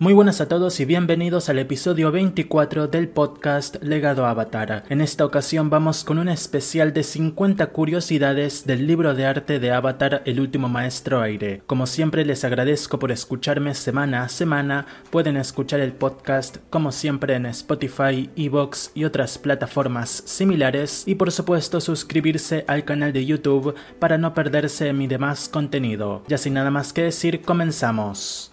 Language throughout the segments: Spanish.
Muy buenas a todos y bienvenidos al episodio 24 del podcast Legado Avatar. En esta ocasión vamos con un especial de 50 curiosidades del libro de arte de Avatar El último maestro aire. Como siempre les agradezco por escucharme semana a semana. Pueden escuchar el podcast como siempre en Spotify, Evox y otras plataformas similares y por supuesto suscribirse al canal de YouTube para no perderse mi demás contenido. Ya sin nada más que decir, comenzamos.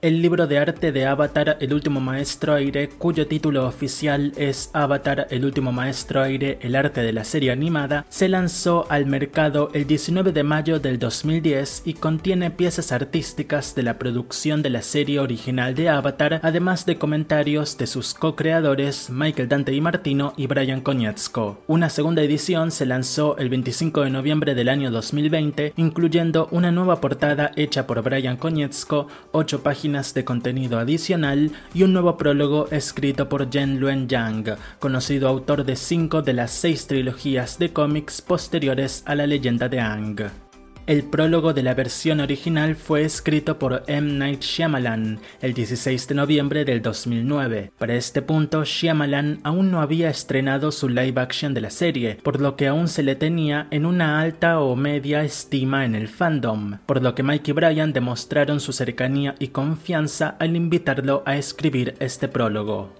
El libro de arte de Avatar El último maestro aire, cuyo título oficial es Avatar El último maestro aire, el arte de la serie animada, se lanzó al mercado el 19 de mayo del 2010 y contiene piezas artísticas de la producción de la serie original de Avatar, además de comentarios de sus co-creadores Michael Dante y Martino y Brian Konietzko. Una segunda edición se lanzó el 25 de noviembre del año 2020, incluyendo una nueva portada hecha por Brian Konietzko, 8 páginas de contenido adicional y un nuevo prólogo escrito por Jen Luen Yang, conocido autor de cinco de las seis trilogías de cómics posteriores a la leyenda de Ang. El prólogo de la versión original fue escrito por M. Night Shyamalan el 16 de noviembre del 2009. Para este punto, Shyamalan aún no había estrenado su live action de la serie, por lo que aún se le tenía en una alta o media estima en el fandom, por lo que Mike y Brian demostraron su cercanía y confianza al invitarlo a escribir este prólogo.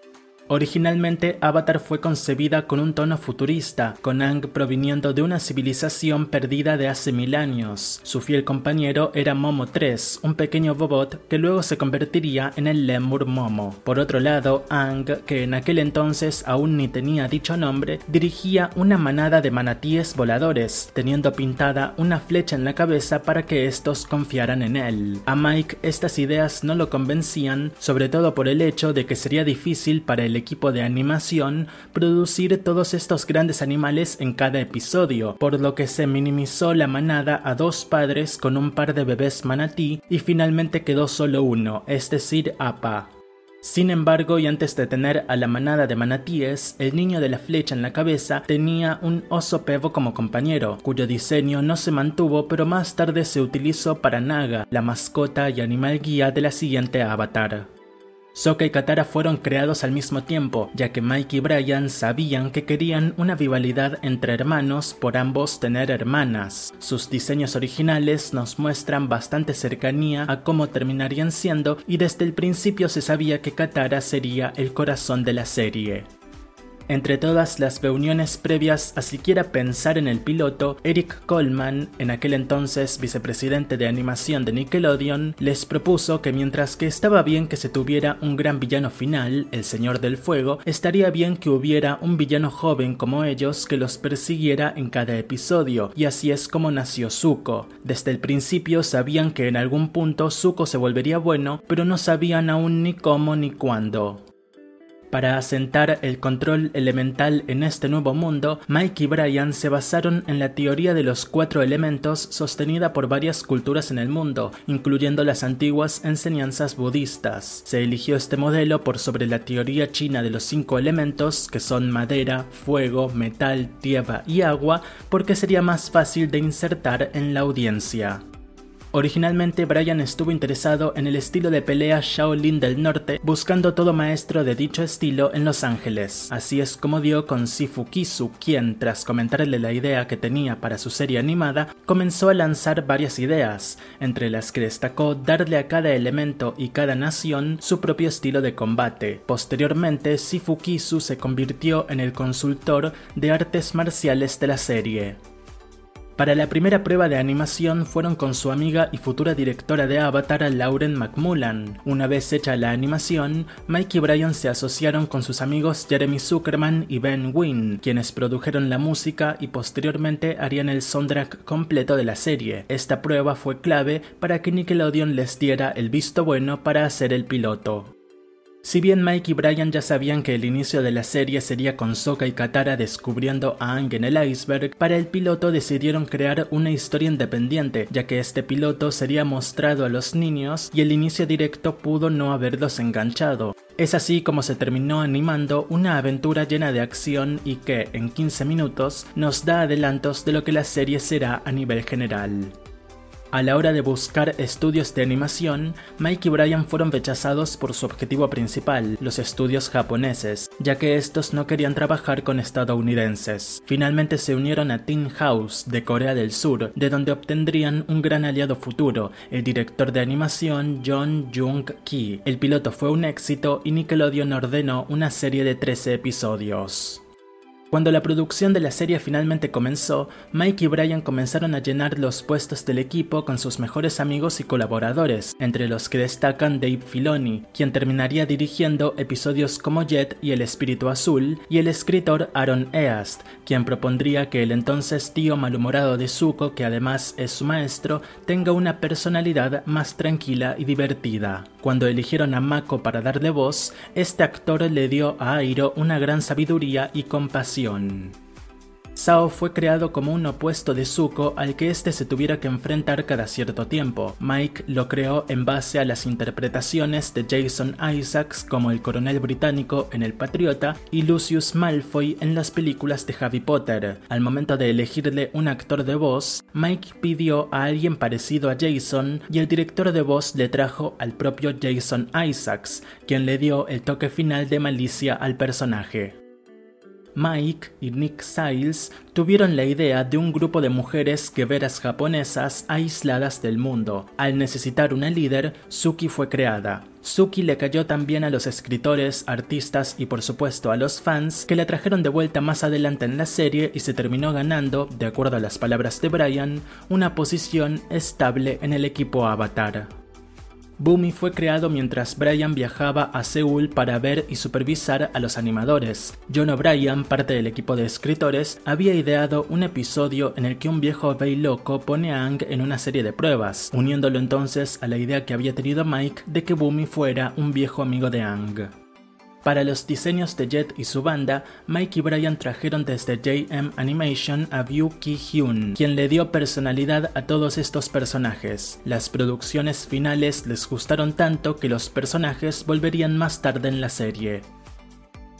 Originalmente Avatar fue concebida con un tono futurista, con Ang proviniendo de una civilización perdida de hace mil años. Su fiel compañero era Momo 3, un pequeño robot que luego se convertiría en el Lemur Momo. Por otro lado, Ang, que en aquel entonces aún ni tenía dicho nombre, dirigía una manada de manatíes voladores, teniendo pintada una flecha en la cabeza para que estos confiaran en él. A Mike estas ideas no lo convencían, sobre todo por el hecho de que sería difícil para el equipo de animación producir todos estos grandes animales en cada episodio, por lo que se minimizó la manada a dos padres con un par de bebés manatí y finalmente quedó solo uno, es decir, Apa. Sin embargo, y antes de tener a la manada de manatíes, el niño de la flecha en la cabeza tenía un oso pevo como compañero, cuyo diseño no se mantuvo pero más tarde se utilizó para Naga, la mascota y animal guía de la siguiente avatar. Sokka y Katara fueron creados al mismo tiempo, ya que Mike y Brian sabían que querían una rivalidad entre hermanos por ambos tener hermanas. Sus diseños originales nos muestran bastante cercanía a cómo terminarían siendo y desde el principio se sabía que Katara sería el corazón de la serie. Entre todas las reuniones previas a siquiera pensar en el piloto, Eric Coleman, en aquel entonces vicepresidente de animación de Nickelodeon, les propuso que mientras que estaba bien que se tuviera un gran villano final, el Señor del Fuego, estaría bien que hubiera un villano joven como ellos que los persiguiera en cada episodio, y así es como nació Zuko. Desde el principio sabían que en algún punto Zuko se volvería bueno, pero no sabían aún ni cómo ni cuándo. Para asentar el control elemental en este nuevo mundo, Mike y Brian se basaron en la teoría de los cuatro elementos sostenida por varias culturas en el mundo, incluyendo las antiguas enseñanzas budistas. Se eligió este modelo por sobre la teoría china de los cinco elementos, que son madera, fuego, metal, tierra y agua, porque sería más fácil de insertar en la audiencia. Originalmente Brian estuvo interesado en el estilo de pelea Shaolin del Norte, buscando todo maestro de dicho estilo en Los Ángeles. Así es como dio con Sifu Kisu, quien, tras comentarle la idea que tenía para su serie animada, comenzó a lanzar varias ideas, entre las que destacó darle a cada elemento y cada nación su propio estilo de combate. Posteriormente, Sifu Kisu se convirtió en el consultor de artes marciales de la serie. Para la primera prueba de animación fueron con su amiga y futura directora de Avatar, Lauren McMullan. Una vez hecha la animación, Mike y Brian se asociaron con sus amigos Jeremy Zuckerman y Ben Wynn, quienes produjeron la música y posteriormente harían el soundtrack completo de la serie. Esta prueba fue clave para que Nickelodeon les diera el visto bueno para hacer el piloto. Si bien Mike y Brian ya sabían que el inicio de la serie sería con Sokka y Katara descubriendo a Aang en el iceberg, para el piloto decidieron crear una historia independiente, ya que este piloto sería mostrado a los niños y el inicio directo pudo no haberlos enganchado. Es así como se terminó animando una aventura llena de acción y que, en 15 minutos, nos da adelantos de lo que la serie será a nivel general. A la hora de buscar estudios de animación, Mike y Brian fueron rechazados por su objetivo principal, los estudios japoneses, ya que estos no querían trabajar con estadounidenses. Finalmente se unieron a Teen House de Corea del Sur, de donde obtendrían un gran aliado futuro, el director de animación John Jung-ki. El piloto fue un éxito y Nickelodeon ordenó una serie de 13 episodios. Cuando la producción de la serie finalmente comenzó, Mike y Brian comenzaron a llenar los puestos del equipo con sus mejores amigos y colaboradores, entre los que destacan Dave Filoni, quien terminaría dirigiendo episodios como Jet y El Espíritu Azul, y el escritor Aaron East, quien propondría que el entonces tío malhumorado de Zuko, que además es su maestro, tenga una personalidad más tranquila y divertida. Cuando eligieron a Mako para darle voz, este actor le dio a Airo una gran sabiduría y compasión. Sao fue creado como un opuesto de Zuko al que éste se tuviera que enfrentar cada cierto tiempo. Mike lo creó en base a las interpretaciones de Jason Isaacs como el coronel británico en El Patriota y Lucius Malfoy en las películas de Harry Potter. Al momento de elegirle un actor de voz, Mike pidió a alguien parecido a Jason y el director de voz le trajo al propio Jason Isaacs, quien le dio el toque final de malicia al personaje. Mike y Nick Siles tuvieron la idea de un grupo de mujeres guerreras japonesas aisladas del mundo. Al necesitar una líder, Suki fue creada. Suki le cayó también a los escritores, artistas y por supuesto a los fans que la trajeron de vuelta más adelante en la serie y se terminó ganando, de acuerdo a las palabras de Brian, una posición estable en el equipo Avatar. Boomy fue creado mientras Brian viajaba a Seúl para ver y supervisar a los animadores. John O'Brien, parte del equipo de escritores, había ideado un episodio en el que un viejo Bay loco pone a Ang en una serie de pruebas, uniéndolo entonces a la idea que había tenido Mike de que Boomy fuera un viejo amigo de Ang. Para los diseños de Jet y su banda, Mike y Brian trajeron desde JM Animation a View Ki-hyun, quien le dio personalidad a todos estos personajes. Las producciones finales les gustaron tanto que los personajes volverían más tarde en la serie.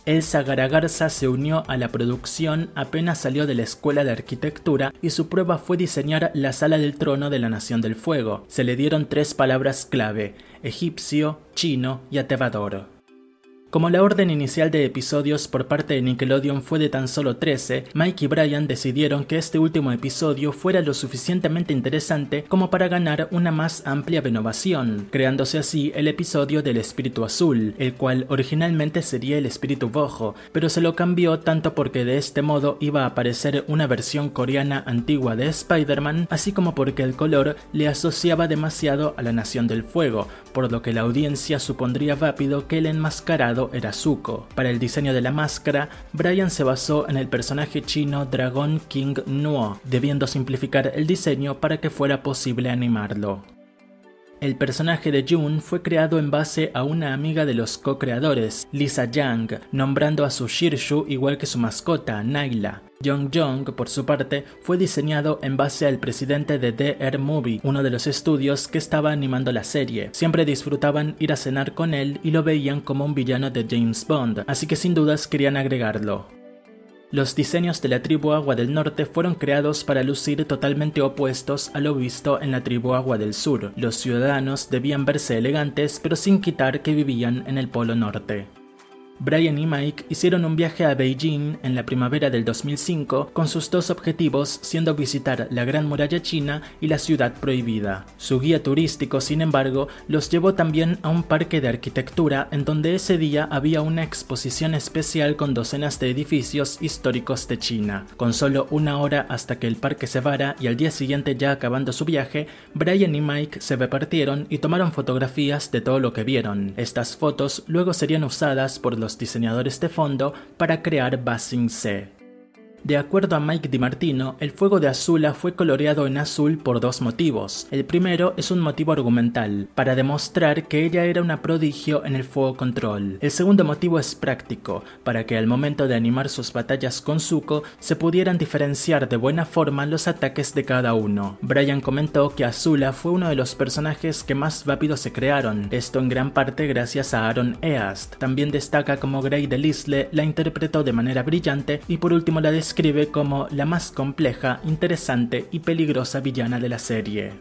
Elsa Garagarza se unió a la producción apenas salió de la Escuela de Arquitectura y su prueba fue diseñar la Sala del Trono de la Nación del Fuego. Se le dieron tres palabras clave, egipcio, chino y atevador. Como la orden inicial de episodios por parte de Nickelodeon fue de tan solo 13, Mike y Brian decidieron que este último episodio fuera lo suficientemente interesante como para ganar una más amplia renovación, creándose así el episodio del Espíritu Azul, el cual originalmente sería el Espíritu Rojo, pero se lo cambió tanto porque de este modo iba a aparecer una versión coreana antigua de Spider-Man, así como porque el color le asociaba demasiado a la Nación del Fuego, por lo que la audiencia supondría rápido que el enmascarado era Zuko. Para el diseño de la máscara, Brian se basó en el personaje chino Dragon King Nuo, debiendo simplificar el diseño para que fuera posible animarlo. El personaje de Jun fue creado en base a una amiga de los co-creadores, Lisa Yang, nombrando a su Shirshu igual que su mascota, Naila. Jong Jong, por su parte, fue diseñado en base al presidente de DR Movie, uno de los estudios que estaba animando la serie. Siempre disfrutaban ir a cenar con él y lo veían como un villano de James Bond, así que sin dudas querían agregarlo. Los diseños de la tribu Agua del Norte fueron creados para lucir totalmente opuestos a lo visto en la tribu Agua del Sur. Los ciudadanos debían verse elegantes pero sin quitar que vivían en el Polo Norte. Brian y Mike hicieron un viaje a Beijing en la primavera del 2005 con sus dos objetivos siendo visitar la Gran Muralla China y la Ciudad Prohibida. Su guía turístico, sin embargo, los llevó también a un parque de arquitectura en donde ese día había una exposición especial con docenas de edificios históricos de China. Con solo una hora hasta que el parque se vara y al día siguiente ya acabando su viaje, Brian y Mike se repartieron y tomaron fotografías de todo lo que vieron. Estas fotos luego serían usadas por los diseñadores de fondo para crear Basing C. De acuerdo a Mike DiMartino, el fuego de Azula fue coloreado en azul por dos motivos. El primero es un motivo argumental, para demostrar que ella era una prodigio en el fuego control. El segundo motivo es práctico, para que al momento de animar sus batallas con Zuko se pudieran diferenciar de buena forma los ataques de cada uno. Brian comentó que Azula fue uno de los personajes que más rápido se crearon, esto en gran parte gracias a Aaron East. También destaca como Grey Delisle la interpretó de manera brillante y por último la describe como la más compleja, interesante y peligrosa villana de la serie.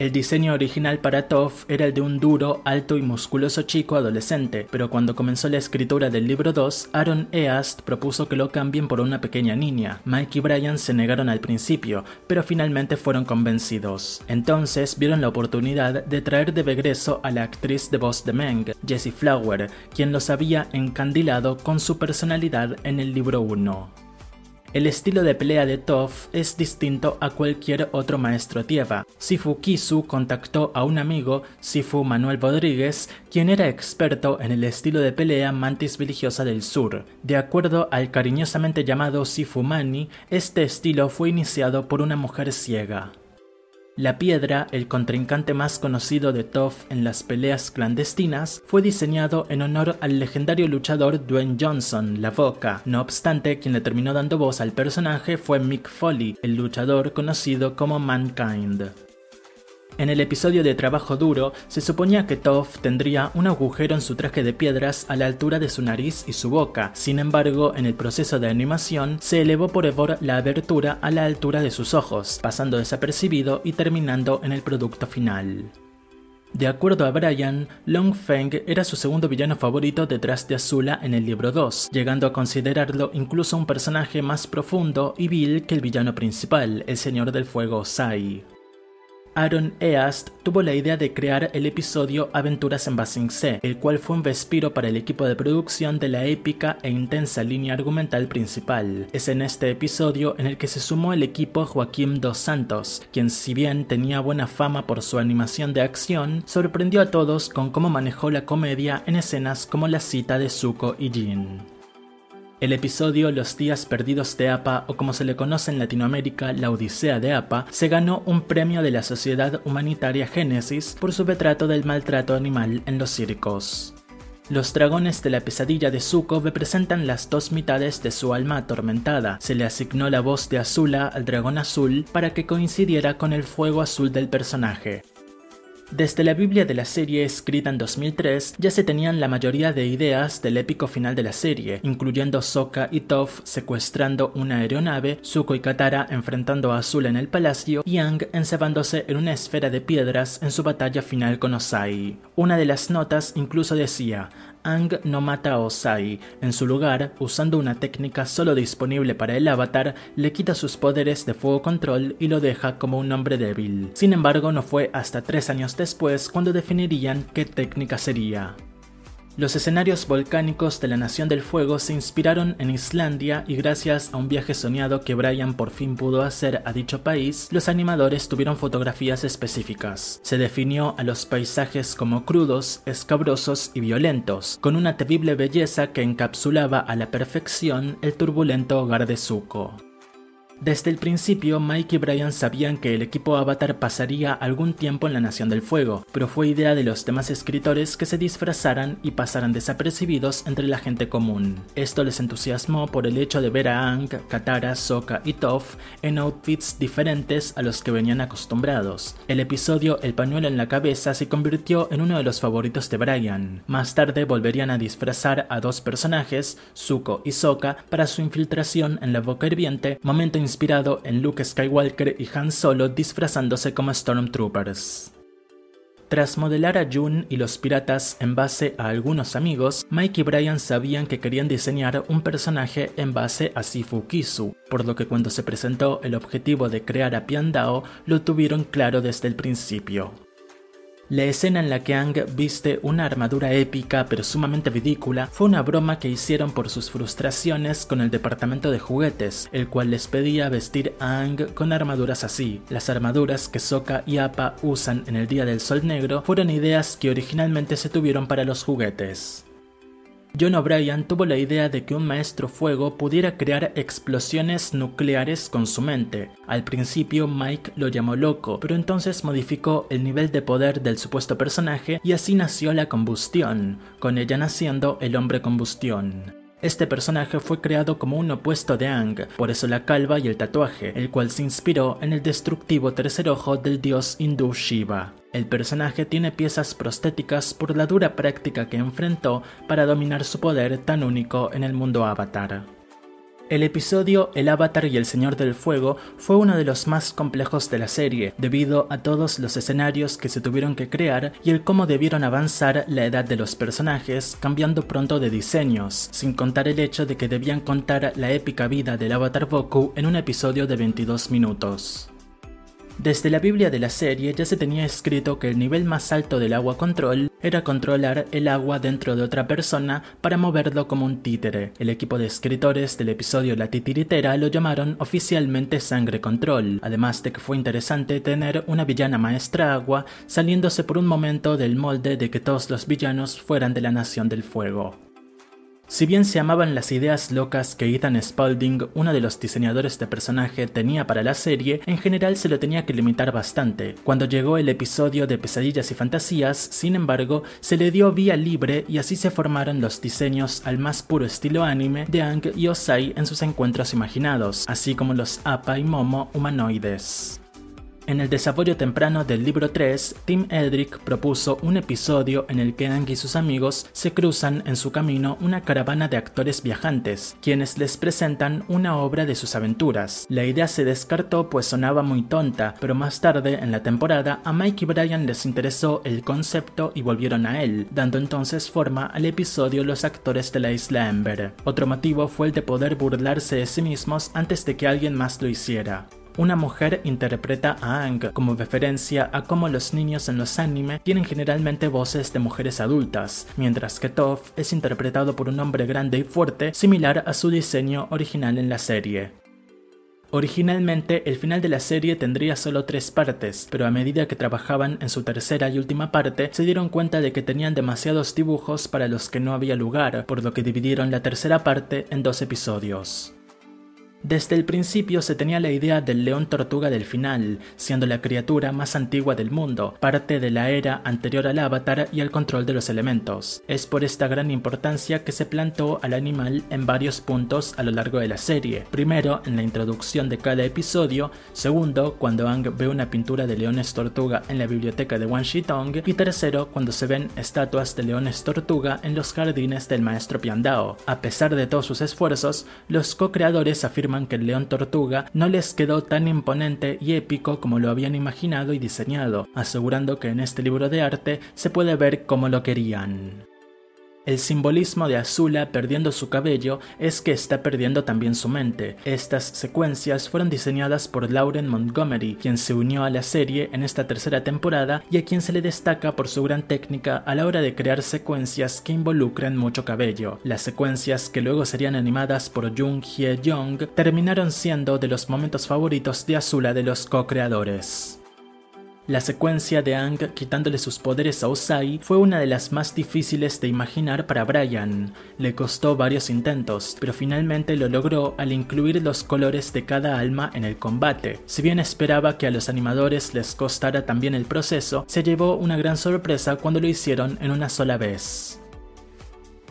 El diseño original para Toph era el de un duro, alto y musculoso chico adolescente, pero cuando comenzó la escritura del libro 2, Aaron East propuso que lo cambien por una pequeña niña. Mike y Brian se negaron al principio, pero finalmente fueron convencidos. Entonces vieron la oportunidad de traer de regreso a la actriz de voz de Meng, Jessie Flower, quien los había encandilado con su personalidad en el libro 1. El estilo de pelea de Toph es distinto a cualquier otro maestro tierra. Sifu Kisu contactó a un amigo, Sifu Manuel Rodríguez, quien era experto en el estilo de pelea mantis religiosa del sur. De acuerdo al cariñosamente llamado Sifu Mani, este estilo fue iniciado por una mujer ciega. La piedra, el contrincante más conocido de Toph en las peleas clandestinas, fue diseñado en honor al legendario luchador Dwayne Johnson, La Boca. No obstante, quien le terminó dando voz al personaje fue Mick Foley, el luchador conocido como Mankind. En el episodio de Trabajo Duro, se suponía que Toph tendría un agujero en su traje de piedras a la altura de su nariz y su boca. Sin embargo, en el proceso de animación, se elevó por error la abertura a la altura de sus ojos, pasando desapercibido y terminando en el producto final. De acuerdo a Brian, Long Feng era su segundo villano favorito detrás de Azula en el libro 2, llegando a considerarlo incluso un personaje más profundo y vil que el villano principal, el Señor del Fuego Sai. Aaron East tuvo la idea de crear el episodio Aventuras en Basing C, el cual fue un respiro para el equipo de producción de la épica e intensa línea argumental principal. Es en este episodio en el que se sumó el equipo Joaquim Dos Santos, quien si bien tenía buena fama por su animación de acción, sorprendió a todos con cómo manejó la comedia en escenas como la cita de Zuko y Jin. El episodio Los días perdidos de APA, o como se le conoce en Latinoamérica, La Odisea de APA, se ganó un premio de la Sociedad Humanitaria Génesis por su retrato del maltrato animal en los circos. Los dragones de la pesadilla de Zuko representan las dos mitades de su alma atormentada. Se le asignó la voz de Azula al dragón azul para que coincidiera con el fuego azul del personaje. Desde la Biblia de la serie escrita en 2003 ya se tenían la mayoría de ideas del épico final de la serie, incluyendo Sokka y Toph secuestrando una aeronave, Zuko y Katara enfrentando a Azula en el palacio y Aang encebándose en una esfera de piedras en su batalla final con Osai. Una de las notas incluso decía, Ang no mata a Osai. En su lugar, usando una técnica solo disponible para el avatar, le quita sus poderes de fuego control y lo deja como un hombre débil. Sin embargo, no fue hasta tres años después cuando definirían qué técnica sería. Los escenarios volcánicos de la Nación del Fuego se inspiraron en Islandia y gracias a un viaje soñado que Brian por fin pudo hacer a dicho país, los animadores tuvieron fotografías específicas. Se definió a los paisajes como crudos, escabrosos y violentos, con una terrible belleza que encapsulaba a la perfección el turbulento hogar de Zuko. Desde el principio, Mike y Brian sabían que el equipo Avatar pasaría algún tiempo en la Nación del Fuego, pero fue idea de los demás escritores que se disfrazaran y pasaran desapercibidos entre la gente común. Esto les entusiasmó por el hecho de ver a Aang, Katara, Sokka y Toph en outfits diferentes a los que venían acostumbrados. El episodio El pañuelo en la cabeza se convirtió en uno de los favoritos de Brian. Más tarde volverían a disfrazar a dos personajes, Zuko y Sokka, para su infiltración en la boca hirviente, momento inspirado en Luke Skywalker y Han Solo disfrazándose como Stormtroopers. Tras modelar a Jun y los piratas en base a algunos amigos, Mike y Brian sabían que querían diseñar un personaje en base a Sifu Kisu, por lo que cuando se presentó el objetivo de crear a Piandao lo tuvieron claro desde el principio. La escena en la que Ang viste una armadura épica pero sumamente ridícula fue una broma que hicieron por sus frustraciones con el departamento de juguetes, el cual les pedía vestir a Ang con armaduras así. Las armaduras que Sokka y Appa usan en el Día del Sol Negro fueron ideas que originalmente se tuvieron para los juguetes. John O'Brien tuvo la idea de que un maestro fuego pudiera crear explosiones nucleares con su mente. Al principio Mike lo llamó loco, pero entonces modificó el nivel de poder del supuesto personaje y así nació la combustión, con ella naciendo el hombre combustión. Este personaje fue creado como un opuesto de Ang, por eso la calva y el tatuaje, el cual se inspiró en el destructivo tercer ojo del dios hindú Shiva. El personaje tiene piezas prostéticas por la dura práctica que enfrentó para dominar su poder tan único en el mundo avatar. El episodio El Avatar y el Señor del Fuego fue uno de los más complejos de la serie, debido a todos los escenarios que se tuvieron que crear y el cómo debieron avanzar la edad de los personajes, cambiando pronto de diseños, sin contar el hecho de que debían contar la épica vida del Avatar Boku en un episodio de 22 minutos. Desde la Biblia de la serie ya se tenía escrito que el nivel más alto del agua control era controlar el agua dentro de otra persona para moverlo como un títere. El equipo de escritores del episodio La Titiritera lo llamaron oficialmente Sangre Control, además de que fue interesante tener una villana maestra agua saliéndose por un momento del molde de que todos los villanos fueran de la Nación del Fuego. Si bien se amaban las ideas locas que Ethan Spalding, uno de los diseñadores de personaje, tenía para la serie, en general se lo tenía que limitar bastante. Cuando llegó el episodio de Pesadillas y Fantasías, sin embargo, se le dio vía libre y así se formaron los diseños al más puro estilo anime de Ang y Osai en sus encuentros imaginados, así como los Appa y Momo humanoides. En el desarrollo temprano del libro 3, Tim Edrick propuso un episodio en el que Ang y sus amigos se cruzan en su camino una caravana de actores viajantes, quienes les presentan una obra de sus aventuras. La idea se descartó pues sonaba muy tonta, pero más tarde en la temporada a Mike y Brian les interesó el concepto y volvieron a él, dando entonces forma al episodio Los actores de la isla Ember. Otro motivo fue el de poder burlarse de sí mismos antes de que alguien más lo hiciera una mujer interpreta a Ang como referencia a cómo los niños en los anime tienen generalmente voces de mujeres adultas, mientras que Toph es interpretado por un hombre grande y fuerte, similar a su diseño original en la serie. Originalmente, el final de la serie tendría solo tres partes, pero a medida que trabajaban en su tercera y última parte, se dieron cuenta de que tenían demasiados dibujos para los que no había lugar, por lo que dividieron la tercera parte en dos episodios. Desde el principio se tenía la idea del león tortuga del final, siendo la criatura más antigua del mundo, parte de la era anterior al avatar y al control de los elementos. Es por esta gran importancia que se plantó al animal en varios puntos a lo largo de la serie. Primero, en la introducción de cada episodio, segundo, cuando Ang ve una pintura de leones tortuga en la biblioteca de Wan Shitong, y tercero, cuando se ven estatuas de leones tortuga en los jardines del maestro Piandao. A pesar de todos sus esfuerzos, los co-creadores afirman que el león tortuga no les quedó tan imponente y épico como lo habían imaginado y diseñado, asegurando que en este libro de arte se puede ver como lo querían. El simbolismo de Azula perdiendo su cabello es que está perdiendo también su mente. Estas secuencias fueron diseñadas por Lauren Montgomery, quien se unió a la serie en esta tercera temporada y a quien se le destaca por su gran técnica a la hora de crear secuencias que involucran mucho cabello. Las secuencias que luego serían animadas por Jung Hye Jong terminaron siendo de los momentos favoritos de Azula de los co-creadores. La secuencia de Ang quitándole sus poderes a Osai fue una de las más difíciles de imaginar para Brian. Le costó varios intentos, pero finalmente lo logró al incluir los colores de cada alma en el combate. Si bien esperaba que a los animadores les costara también el proceso, se llevó una gran sorpresa cuando lo hicieron en una sola vez.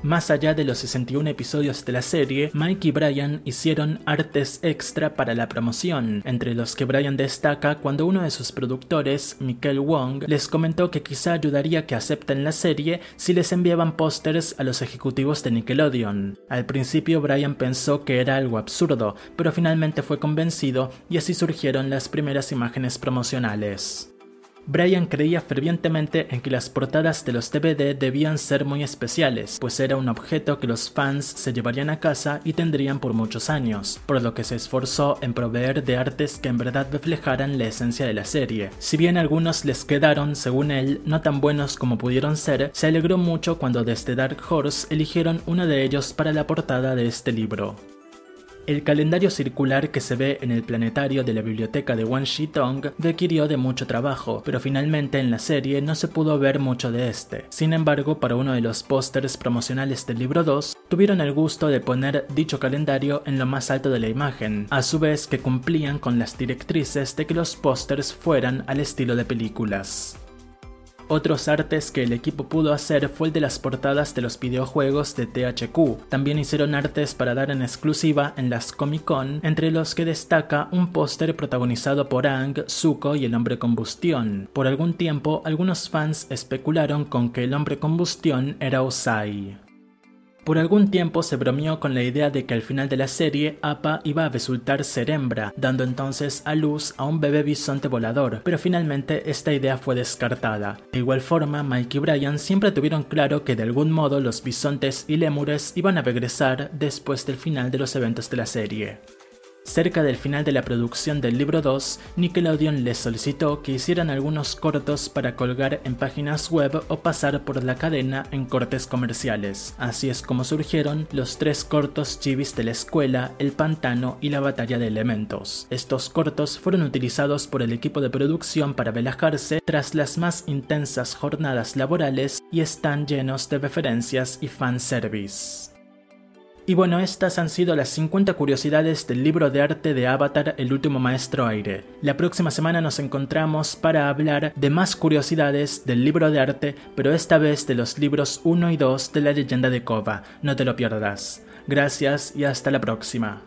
Más allá de los 61 episodios de la serie, Mike y Brian hicieron artes extra para la promoción, entre los que Brian destaca cuando uno de sus productores, Michael Wong, les comentó que quizá ayudaría que acepten la serie si les enviaban pósters a los ejecutivos de Nickelodeon. Al principio Brian pensó que era algo absurdo, pero finalmente fue convencido y así surgieron las primeras imágenes promocionales. Brian creía fervientemente en que las portadas de los DVD debían ser muy especiales, pues era un objeto que los fans se llevarían a casa y tendrían por muchos años, por lo que se esforzó en proveer de artes que en verdad reflejaran la esencia de la serie. Si bien algunos les quedaron, según él, no tan buenos como pudieron ser, se alegró mucho cuando desde Dark Horse eligieron uno de ellos para la portada de este libro. El calendario circular que se ve en el planetario de la biblioteca de Wan Tong requirió de mucho trabajo, pero finalmente en la serie no se pudo ver mucho de este. Sin embargo, para uno de los pósters promocionales del libro 2, tuvieron el gusto de poner dicho calendario en lo más alto de la imagen, a su vez que cumplían con las directrices de que los pósters fueran al estilo de películas. Otros artes que el equipo pudo hacer fue el de las portadas de los videojuegos de THQ. También hicieron artes para dar en exclusiva en las Comic Con, entre los que destaca un póster protagonizado por Ang, Zuko y el hombre combustión. Por algún tiempo, algunos fans especularon con que el hombre combustión era Osai. Por algún tiempo se bromeó con la idea de que al final de la serie Appa iba a resultar ser hembra, dando entonces a luz a un bebé bisonte volador, pero finalmente esta idea fue descartada. De igual forma, Mike y Brian siempre tuvieron claro que de algún modo los bisontes y lémures iban a regresar después del final de los eventos de la serie. Cerca del final de la producción del libro 2, Nickelodeon les solicitó que hicieran algunos cortos para colgar en páginas web o pasar por la cadena en cortes comerciales. Así es como surgieron los tres cortos chivis de la escuela, El Pantano y La Batalla de Elementos. Estos cortos fueron utilizados por el equipo de producción para relajarse tras las más intensas jornadas laborales y están llenos de referencias y fanservice. Y bueno, estas han sido las 50 curiosidades del libro de arte de Avatar El último maestro aire. La próxima semana nos encontramos para hablar de más curiosidades del libro de arte, pero esta vez de los libros 1 y 2 de la leyenda de Kova. No te lo pierdas. Gracias y hasta la próxima.